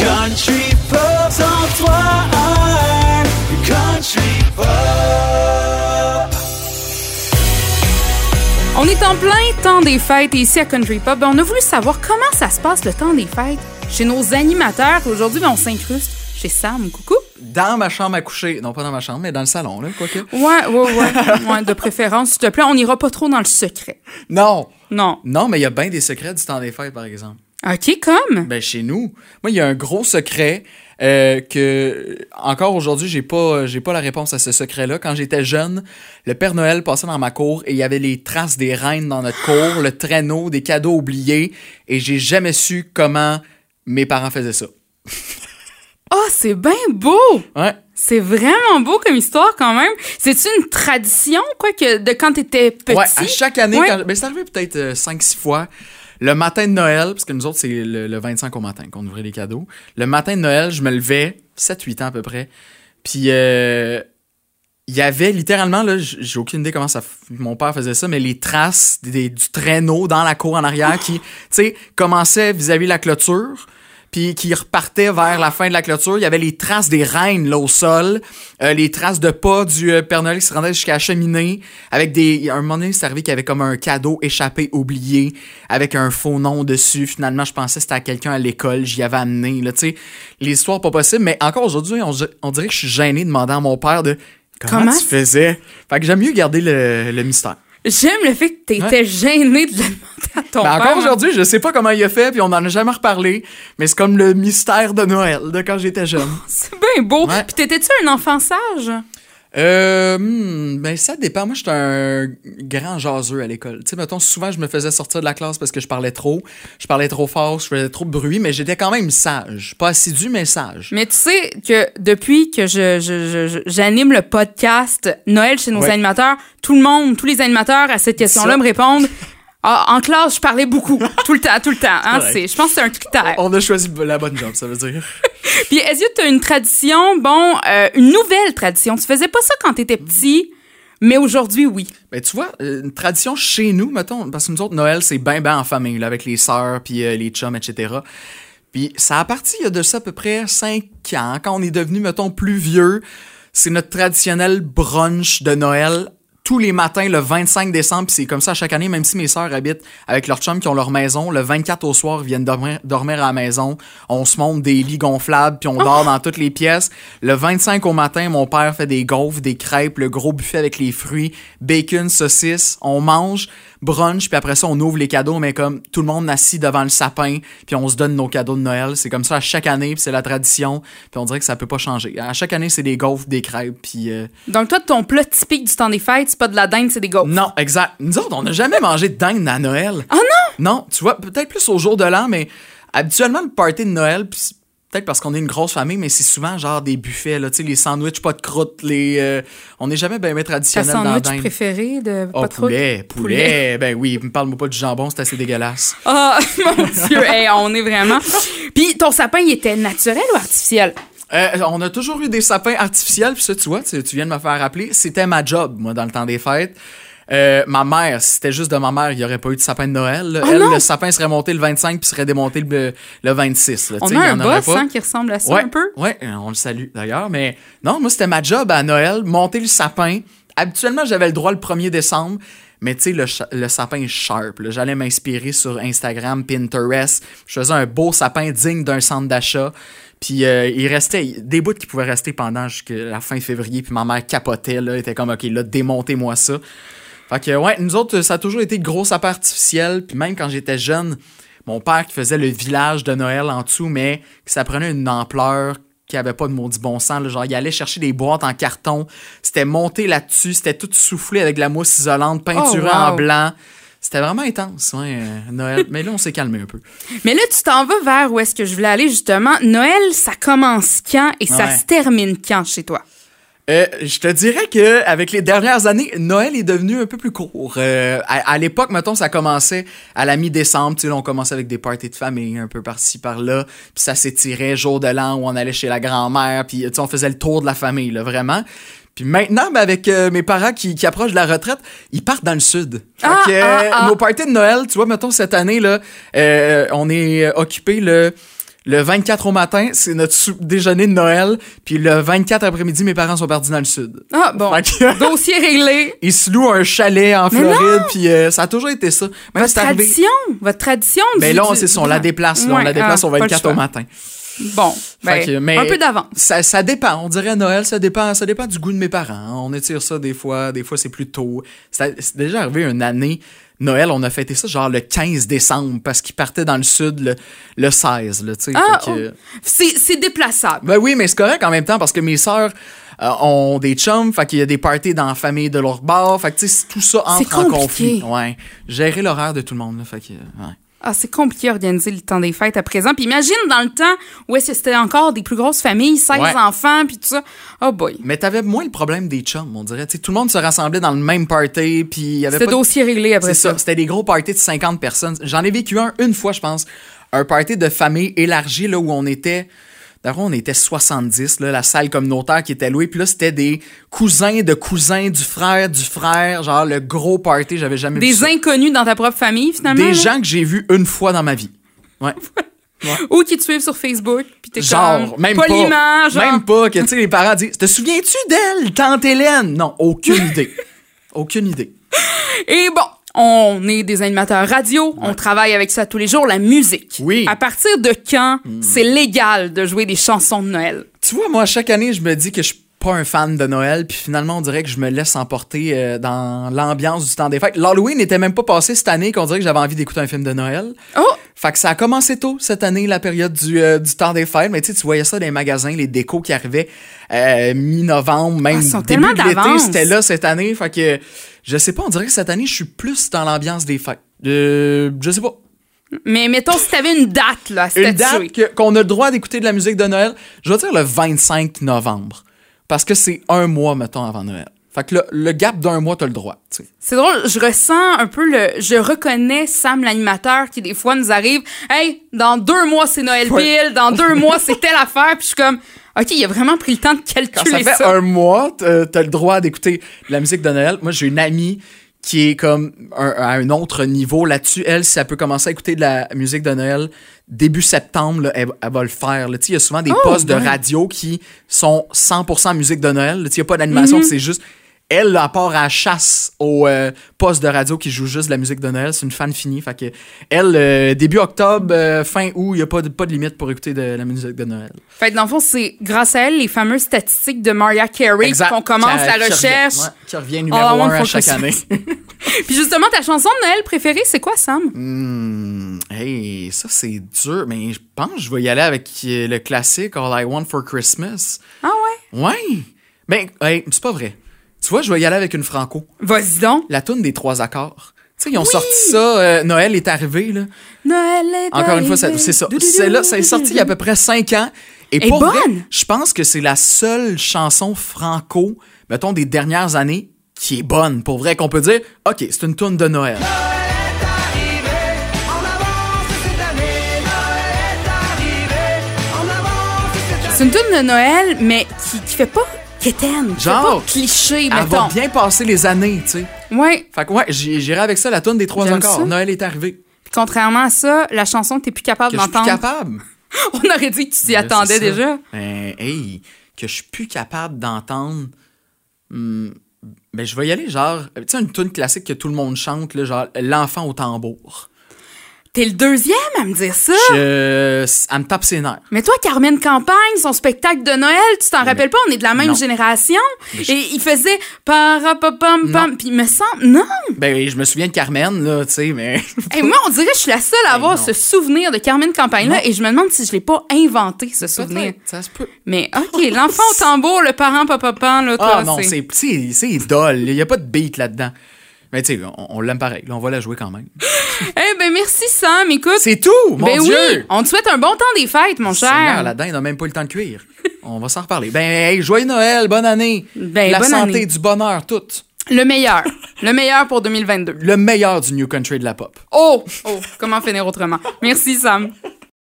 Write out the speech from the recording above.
Country Pop, sans toi, un Country Pop. On est en plein temps des fêtes et ici à Country Pub, ben, on a voulu savoir comment ça se passe le temps des fêtes chez nos animateurs. Aujourd'hui, ben, on s'incruste chez Sam. Coucou. Dans ma chambre à coucher. Non, pas dans ma chambre, mais dans le salon, là, quoique. Ouais, ouais, ouais. ouais, de préférence, s'il te plaît, on n'ira pas trop dans le secret. Non! Non. Non, mais il y a bien des secrets du temps des fêtes, par exemple. OK, comme? Ben, chez nous, moi, il y a un gros secret euh, que, encore aujourd'hui, j'ai pas, j'ai pas la réponse à ce secret-là. Quand j'étais jeune, le Père Noël passait dans ma cour et il y avait les traces des reines dans notre cour, le traîneau, des cadeaux oubliés, et j'ai jamais su comment mes parents faisaient ça. Oh, c'est bien beau! Ouais. C'est vraiment beau comme histoire quand même. C'est-tu une tradition, quoi, que de quand t'étais petit? Ouais, à chaque année, Ouais. quand- ben, c'est arrivé peut-être 5-6 fois. Le matin de Noël, parce que nous autres, c'est le, le 25 au matin qu'on ouvrait les cadeaux. Le matin de Noël, je me levais, 7-8 ans à peu près. Puis, euh, il y avait littéralement, là, j'ai aucune idée comment ça, mon père faisait ça, mais les traces des- du traîneau dans la cour en arrière qui, tu sais, commençaient vis-à-vis la clôture. Puis qui repartaient vers la fin de la clôture. Il y avait les traces des reines là au sol, euh, les traces de pas du euh, Père Noël qui se rendait jusqu'à la cheminée, avec des. À un moment donné, c'est arrivé qu'il y avait comme un cadeau échappé, oublié, avec un faux nom dessus. Finalement, je pensais que c'était à quelqu'un à l'école, j'y avais amené. Là, tu sais, l'histoire pas possible. Mais encore aujourd'hui, on, on dirait que je suis gêné de demander à mon père de comment, Comment? tu faisais. Fait que j'aime mieux garder le, le mystère. J'aime le fait que t'étais gêné de le demander à ton Mais père. encore aujourd'hui, je sais pas comment il a fait, puis on en a jamais reparlé. Mais c'est comme le mystère de Noël, de quand j'étais jeune. C'est bien beau. Puis t'étais-tu un enfant sage? Euh, hmm, ben ça dépend. Moi, j'étais un grand jaseux à l'école. Tu sais, mettons, souvent, je me faisais sortir de la classe parce que je parlais trop. Je parlais trop fort, je faisais trop de bruit, mais j'étais quand même sage. Pas assidu, mais sage. Mais tu sais que depuis que je, j'anime le podcast Noël chez nos Ouais. animateurs, tout le monde, tous les animateurs à cette question-là me répondent ah, en classe, je parlais beaucoup, tout le temps, tout le temps. Hein, Ouais. je pense que c'est un critère. On a choisi la bonne job, ça veut dire. Puis est-ce que tu as une tradition, bon, euh, une nouvelle tradition? Tu faisais pas ça quand t'étais petit, mais aujourd'hui, oui. Ben, tu vois, euh, une tradition chez nous, mettons, parce que nous autres, Noël, c'est ben, ben en famille, là, avec les sœurs, puis euh, les chums, etc. Puis ça a parti il y a de ça à peu près 5 ans, quand on est devenu, mettons, plus vieux. C'est notre traditionnel brunch de Noël tous les matins le 25 décembre, puis c'est comme ça chaque année, même si mes sœurs habitent avec leurs chums qui ont leur maison, le 24 au soir, ils viennent dormir, dormir à la maison, on se monte des lits gonflables, puis on dort dans toutes les pièces. Le 25 au matin, mon père fait des gaufres, des crêpes, le gros buffet avec les fruits, bacon, saucisses, on mange, brunch, puis après ça, on ouvre les cadeaux, mais comme tout le monde assis devant le sapin, puis on se donne nos cadeaux de Noël. C'est comme ça à chaque année, puis c'est la tradition, puis on dirait que ça peut pas changer. À chaque année, c'est des gaufres, des crêpes, puis... euh, Donc toi, ton plat typique du temps des fêtes, c'est pas de la dinde, c'est des gaufres. non, exact. Nous autres, on n'a jamais mangé de dinde à Noël. Ah non? Non, tu vois, peut-être plus au jour de l'an, mais habituellement, le party de Noël, pis peut-être parce qu'on est une grosse famille, mais c'est souvent genre des buffets, là, tu sais, les sandwichs, pas de croûte, les... euh, on n'est jamais bien Ta traditionnel dans sandwich préféré de Oh, pas trop de- poulet, poulet, Ben oui, me parle-moi pas du jambon, c'est assez dégueulasse. Ah, mon Dieu, hey, on est vraiment. Puis ton sapin, il était naturel ou artificiel? Euh, on a toujours eu des sapins artificiels, puis ça, tu vois, tu, tu viens de me faire rappeler, c'était ma job, moi, dans le temps des fêtes. Euh, ma mère, si c'était juste de ma mère, il n'y aurait pas eu de sapin de Noël. là. Oh Elle, non! le sapin serait monté le 25 puis serait démonté le, le 26. là. Tu On sais, a il y un en aurait boss pas. hein, qui ressemble à ça ouais, un peu? Ouais, euh, on le salue d'ailleurs. Mais non, moi, c'était ma job à Noël, monter le sapin. Habituellement, j'avais le droit le 1er décembre. Mais tu sais, le, cha- le sapin sharp. là. J'allais m'inspirer sur Instagram, Pinterest. Je faisais un beau sapin digne d'un centre d'achat. Puis euh, il restait des bouts qui pouvaient rester pendant jusqu'à la fin février. Puis ma mère capotait. Là, Elle était comme, OK, là, démontez-moi ça. Fait que, ouais, nous autres, ça a toujours été gros sapins artificiels. Puis même quand j'étais jeune, mon père qui faisait le village de Noël en dessous, mais que ça prenait une ampleur qui avait pas de maudit bon sens. là. Genre, il allait chercher des boîtes en carton. C'était monté là-dessus. C'était tout soufflé avec de la mousse isolante, Oh, wow. en blanc. C'était vraiment intense, ouais, euh, Noël. mais là, on s'est calmé un peu. Mais là, tu t'en vas vers où est-ce que je voulais aller justement. Noël, ça commence quand et ça se termine quand chez toi? Euh, je te dirais que avec les dernières années, Noël est devenu un peu plus court. Euh, à à l'époque, mettons, ça commençait à la mi-décembre. Tu sais, on commençait avec des parties de famille un peu par-ci par-là. Puis ça s'étirait jour de l'an où on allait chez la grand-mère. Puis tu sais, on faisait le tour de la famille, là, vraiment. Puis maintenant, ben, avec euh, mes parents qui, qui approchent de la retraite, ils partent dans le sud. Fait Ah, que, euh, ah, ah. nos parties de Noël, tu vois, mettons, cette année, là, on est occupé le Le 24 au matin, c'est notre déjeuner de Noël. Puis le 24 après-midi, mes parents sont partis dans le sud. Ah, bon. Que- Dossier réglé. Ils se louent un chalet en Mais Floride, puis euh, ça a toujours été ça. Même Votre arrivé. tradition. Votre tradition. Ben du- là, c'est ça, on la déplace, là, on la déplace ah, au pas le 24 choix. au matin. Bon. Ben, Fait que, mais un peu d'avance. Ça, ça dépend. On dirait Noël, ça dépend, ça dépend du goût de mes parents. On étire ça des fois, des fois c'est plus tôt. C'est déjà arrivé une année. Noël, on a fêté ça genre le 15 décembre parce qu'ils partaient dans le sud le, le 16, là. Ah, que- oh. C'est c'est déplaçable. Ben oui, mais c'est correct en même temps parce que mes sœurs euh, ont des chums, fait qu'il y a des parties dans la famille de leur bar, fait que tout ça C'est entre en conflit. Ouais. Gérer l'horaire de tout le monde, là, fait que, ouais. Ah, c'est compliqué d'organiser le temps des fêtes à présent. Puis imagine dans le temps où est-ce que c'était encore des plus grosses familles, 16 Ouais. enfants, puis tout ça. Oh boy. Mais t'avais moins le problème des chums, on dirait. Tu sais, tout le monde se rassemblait dans le même party, puis il y avait C'était dossier réglé après C'est ça. ça, c'était des gros parties de 50 personnes. J'en ai vécu un une fois, je pense. Un party de famille élargi, là, où on était... D'ailleurs, on était 70, là, la salle communautaire qui était louée. Puis là, c'était des cousins de cousins, du frère, du frère. Genre, le gros party, j'avais jamais vu Des ça. inconnus dans ta propre famille, finalement. Des là? gens que j'ai vus une fois dans ma vie. Ouais. Ou qui te suivent sur Facebook, puis t'es Genre, comme... même poliment, pas. genre... Même pas que, tu sais, les parents disent Te souviens-tu d'elle, tante Hélène? Non, aucune idée. Aucune idée. Et bon, on est des animateurs radio, on travaille avec ça tous les jours, la musique. Oui. Hmm. À partir de quand c'est légal de jouer des chansons de Noël? Tu vois, moi, chaque année, je me dis que je suis pas un fan de Noël, puis finalement, on dirait que je me laisse emporter euh, dans l'ambiance du temps des fêtes. L'Halloween n'était même pas passé cette année qu'on dirait que j'avais envie d'écouter un film de Noël. Oh! Fait que ça a commencé tôt cette année, la période du, euh, du temps des fêtes. Mais tu sais, tu voyais ça dans les magasins, les décos qui arrivaient euh, mi-novembre, même Ah, début de l'été, c'était là cette année. Fait que je sais pas, on dirait que cette année, je suis plus dans l'ambiance des fêtes. Euh, je sais pas. Mais mettons, si t'avais une date, là, à Une date que- qu'on a le droit d'écouter de la musique de Noël, je vais dire le 25 novembre. Parce que c'est un mois, mettons, avant Noël. Fait que le, le gap d'un mois, t'as le droit. tu sais. C'est drôle, je ressens un peu le... Je reconnais Sam, l'animateur, qui des fois nous arrive « Hey, dans deux mois, c'est Noël Ouais. pile, dans deux mois, c'est telle affaire. » Puis je suis comme « OK, il a vraiment pris le temps de Quand calculer ça ça. fait un mois, t'as t'as le droit d'écouter de la musique de Noël. Moi, j'ai une amie qui est comme un- à un autre niveau là-dessus. Elle, si elle peut commencer à écouter de la musique de Noël début septembre, là, elle, elle va le faire. là. Tu sais, Il y a souvent des Oh, postes de ouais. radio qui sont 100% musique de Noël. là. Tu sais, Il n'y a pas d'animation, Mhm. puis c'est juste... Elle, à part à la chasse au euh, poste de radio qui joue juste de la musique de Noël, c'est une fan finie. Fait que elle, euh, début octobre, euh, fin août, il n'y a pas de, pas de limite pour écouter de la musique de Noël. Fait que dans le fond, c'est grâce à elle, les fameuses statistiques de Mariah Carey, qu'on commence la recherche. revient, ouais, qui revient numéro Want un à chaque année. Puis justement, ta chanson de Noël préférée, c'est quoi, Sam? Hmm, hey, ça c'est dur, mais je pense que je vais y aller avec euh, le classique All I Want for Christmas. Ah ouais? Ouais. Ben, hey, c'est pas vrai. Tu vois, je vais y aller avec une Franco. Vas-y donc. La tune des trois accords. Tu sais, ils ont sorti ça, euh, Noël est arrivé, là. Noël est Encore une fois, c'est ça. Doudou, C'est là, ça est sorti il y a à peu près cinq ans. Et Elle est pour vrai, bonne. je pense que c'est la seule chanson franco, mettons, des dernières années qui est bonne. Pour vrai, qu'on peut dire, OK, c'est une tune de Noël. C'est une tune de Noël, mais qui, qui fait pas quétaine. Genre, pas cliché, Elle va mettons. bien passer les années, tu sais. Ouais. Fait que ouais, j'irai avec ça, la tune des trois accords. Noël est arrivé. Puis contrairement à ça, la chanson que t'es plus capable suis plus d'entendre. capable. On aurait dit que tu t'y attendais déjà. Ben, hey, que je suis plus capable d'entendre. hmm, ben, je vais y aller, genre, tu sais, une tune classique que tout le monde chante, là, genre, L'enfant au tambour. T'es le deuxième à me dire ça. Je, elle me tape ses nerfs. Mais toi, Carmen Campagne, son spectacle de Noël, tu t'en rappelles pas? On est de la même non. génération. Je- Et il faisait parapapam pam. Puis il me semble. Non! Ben, je me souviens de Carmen, là, tu sais, mais. Et moi, on dirait que je suis la seule à avoir non. ce souvenir de Carmen Campagne-là. Et je me demande si je l'ai pas inventé, ce souvenir. Ça se peut. Mais OK, l'enfant au tambour, le parent papapan, là, toi, Ah non, c'est c'est- c'est dol. Il n'y a pas de beat là-dedans. Mais tu sais, on, on l'aime pareil. Là, on va la jouer quand même. Eh ben merci Sam, écoute. C'est tout, mon ben Dieu! oui, on te souhaite un bon temps des fêtes, mon Seigneur, cher. la dinde n'a même pas eu le temps de cuire. On va s'en reparler. Ben, hey, joyeux Noël, bonne année. Ben, la bonne santé, année. du bonheur, tout. Le meilleur. le meilleur pour 2022. Le meilleur du New Country de la pop. Oh! Oh, comment finir autrement? Merci Sam.